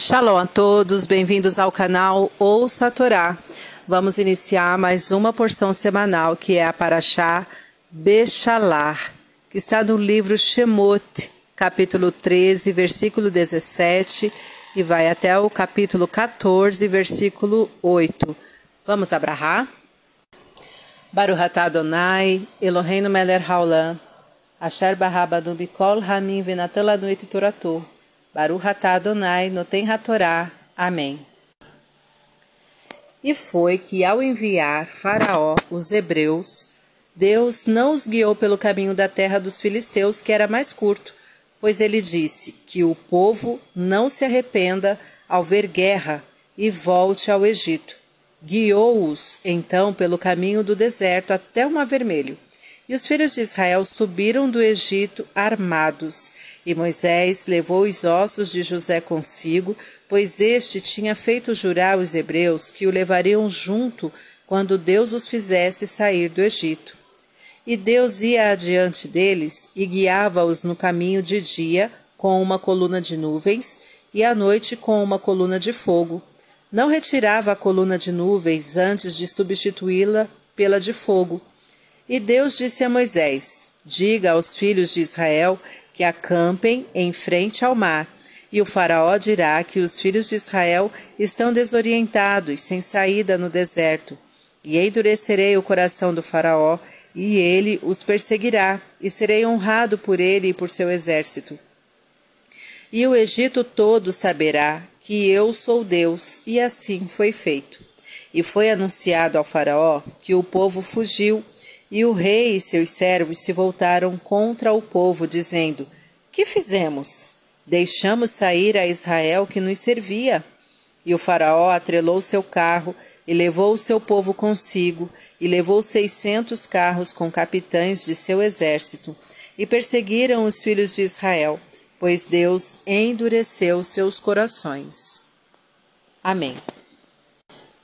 Shalom a todos, bem-vindos ao canal Ouça a Torá. Vamos iniciar mais uma porção semanal que é a Paraxá Bechalar, que está no livro Shemot, capítulo 13, versículo 17 e vai até o capítulo 14, versículo 8. Vamos abrahar? Baruch atah Adonai, Eloheinu melech haolam, asher barabanu bikol hamim venatan lanu et toratu. Baruch atah Adonai, noten hatorá. Amém. E foi que ao enviar Faraó os hebreus, Deus não os guiou pelo caminho da terra dos filisteus, que era mais curto, pois ele disse que o povo não se arrependa ao ver guerra e volte ao Egito. Guiou-os, então, pelo caminho do deserto até o Mar Vermelho. E os filhos de Israel subiram do Egito armados. E Moisés levou os ossos de José consigo, pois este tinha feito jurar os hebreus que o levariam junto quando Deus os fizesse sair do Egito. E Deus ia adiante deles e guiava-os no caminho de dia com uma coluna de nuvens e à noite com uma coluna de fogo não retirava a coluna de nuvens antes de substituí-la pela de fogo. E Deus disse a Moisés: Diga aos filhos de Israel que acampem em frente ao mar. E o Faraó dirá que os filhos de Israel estão desorientados, sem saída no deserto. E endurecerei o coração do Faraó, e ele os perseguirá, e serei honrado por ele e por seu exército. E o Egito todo saberá que eu sou Deus, e assim foi feito. E foi anunciado ao Faraó que o povo fugiu, e o rei e seus servos se voltaram contra o povo, dizendo: Que fizemos? Deixamos sair a Israel que nos servia. E o Faraó atrelou seu carro e levou o seu povo consigo, e levou seiscentos carros com capitães de seu exército, e perseguiram os filhos de Israel pois Deus endureceu seus corações. Amém.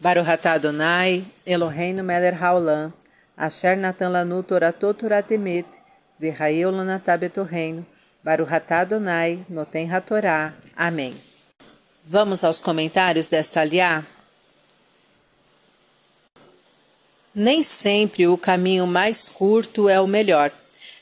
Baruch atah Adonai, Eloheinu melech haolam, asher natan lanu toratot toratemet, Baruch atah Adonai, noten hatorá. Amém. Vamos aos comentários desta aliá? Nem sempre o caminho mais curto é o melhor.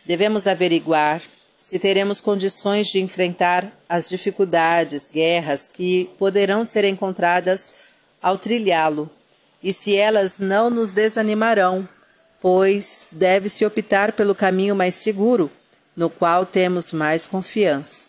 Devemos averiguar se teremos condições de enfrentar as dificuldades, guerras que poderão ser encontradas ao trilhá-lo, e se elas não nos desanimarão, pois deve-se optar pelo caminho mais seguro, no qual temos mais confiança.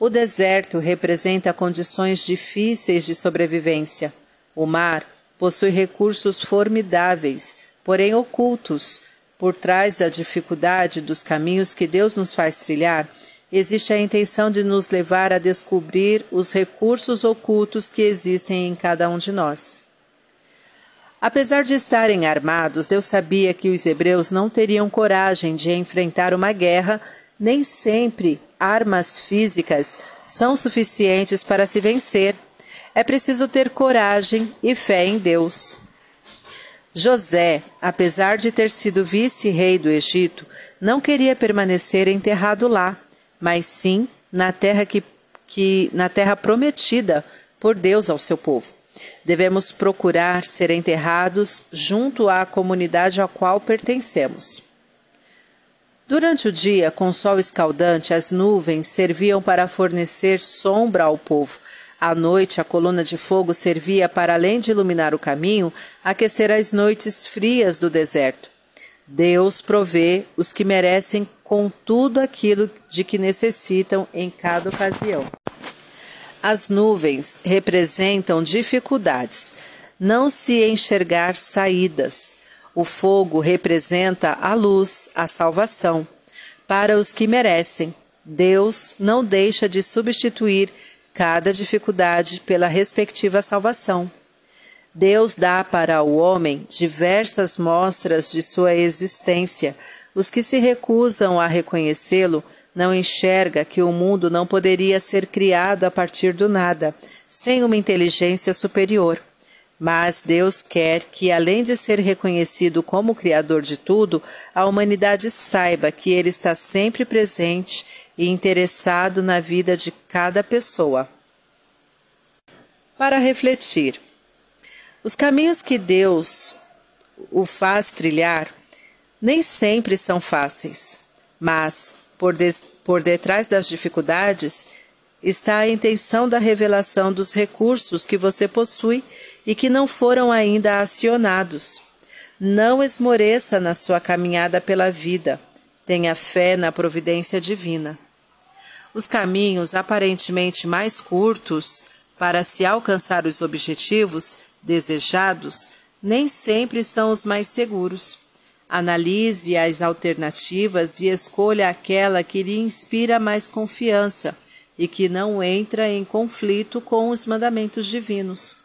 O deserto representa condições difíceis de sobrevivência. O mar possui recursos formidáveis, porém ocultos, por trás da dificuldade dos caminhos que Deus nos faz trilhar, existe a intenção de nos levar a descobrir os recursos ocultos que existem em cada um de nós. Apesar de estarem armados, Deus sabia que os hebreus não teriam coragem de enfrentar uma guerra, nem sempre armas físicas são suficientes para se vencer. É preciso ter coragem e fé em Deus. José, apesar de ter sido vice-rei do Egito, não queria permanecer enterrado lá, mas sim na terra que, que na terra prometida por Deus ao seu povo. Devemos procurar ser enterrados junto à comunidade à qual pertencemos. Durante o dia, com sol escaldante, as nuvens serviam para fornecer sombra ao povo, à noite, a coluna de fogo servia para, além de iluminar o caminho, aquecer as noites frias do deserto. Deus provê os que merecem com tudo aquilo de que necessitam em cada ocasião. As nuvens representam dificuldades, não se enxergar saídas. O fogo representa a luz, a salvação. Para os que merecem, Deus não deixa de substituir cada dificuldade pela respectiva salvação. Deus dá para o homem diversas mostras de sua existência. Os que se recusam a reconhecê-lo não enxerga que o mundo não poderia ser criado a partir do nada, sem uma inteligência superior. Mas Deus quer que, além de ser reconhecido como Criador de tudo, a humanidade saiba que Ele está sempre presente e interessado na vida de cada pessoa. Para refletir, os caminhos que Deus o faz trilhar nem sempre são fáceis, mas por, por detrás das dificuldades está a intenção da revelação dos recursos que você possui e que não foram ainda acionados. Não esmoreça na sua caminhada pela vida. Tenha fé na providência divina. Os caminhos aparentemente mais curtos para se alcançar os objetivos desejados nem sempre são os mais seguros. Analise as alternativas e escolha aquela que lhe inspira mais confiança e que não entra em conflito com os mandamentos divinos.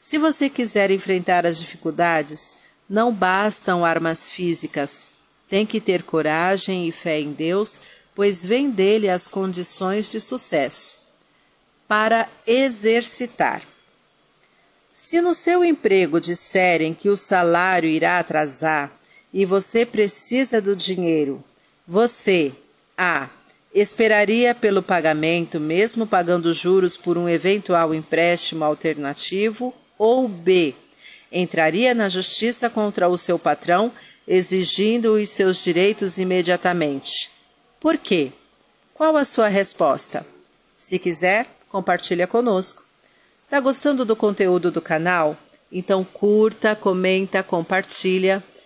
Se você quiser enfrentar as dificuldades, não bastam armas físicas. Tem que ter coragem e fé em Deus, pois vem dele as condições de sucesso. Para exercitar. Se no seu emprego disserem que o salário irá atrasar e você precisa do dinheiro, você A. Esperaria pelo pagamento, mesmo pagando juros por um eventual empréstimo alternativo, ou B entraria na justiça contra o seu patrão, exigindo os seus direitos imediatamente. Por quê? Qual a sua resposta? Se quiser, compartilha conosco. Tá gostando do conteúdo do canal? Então curta, comenta, compartilha.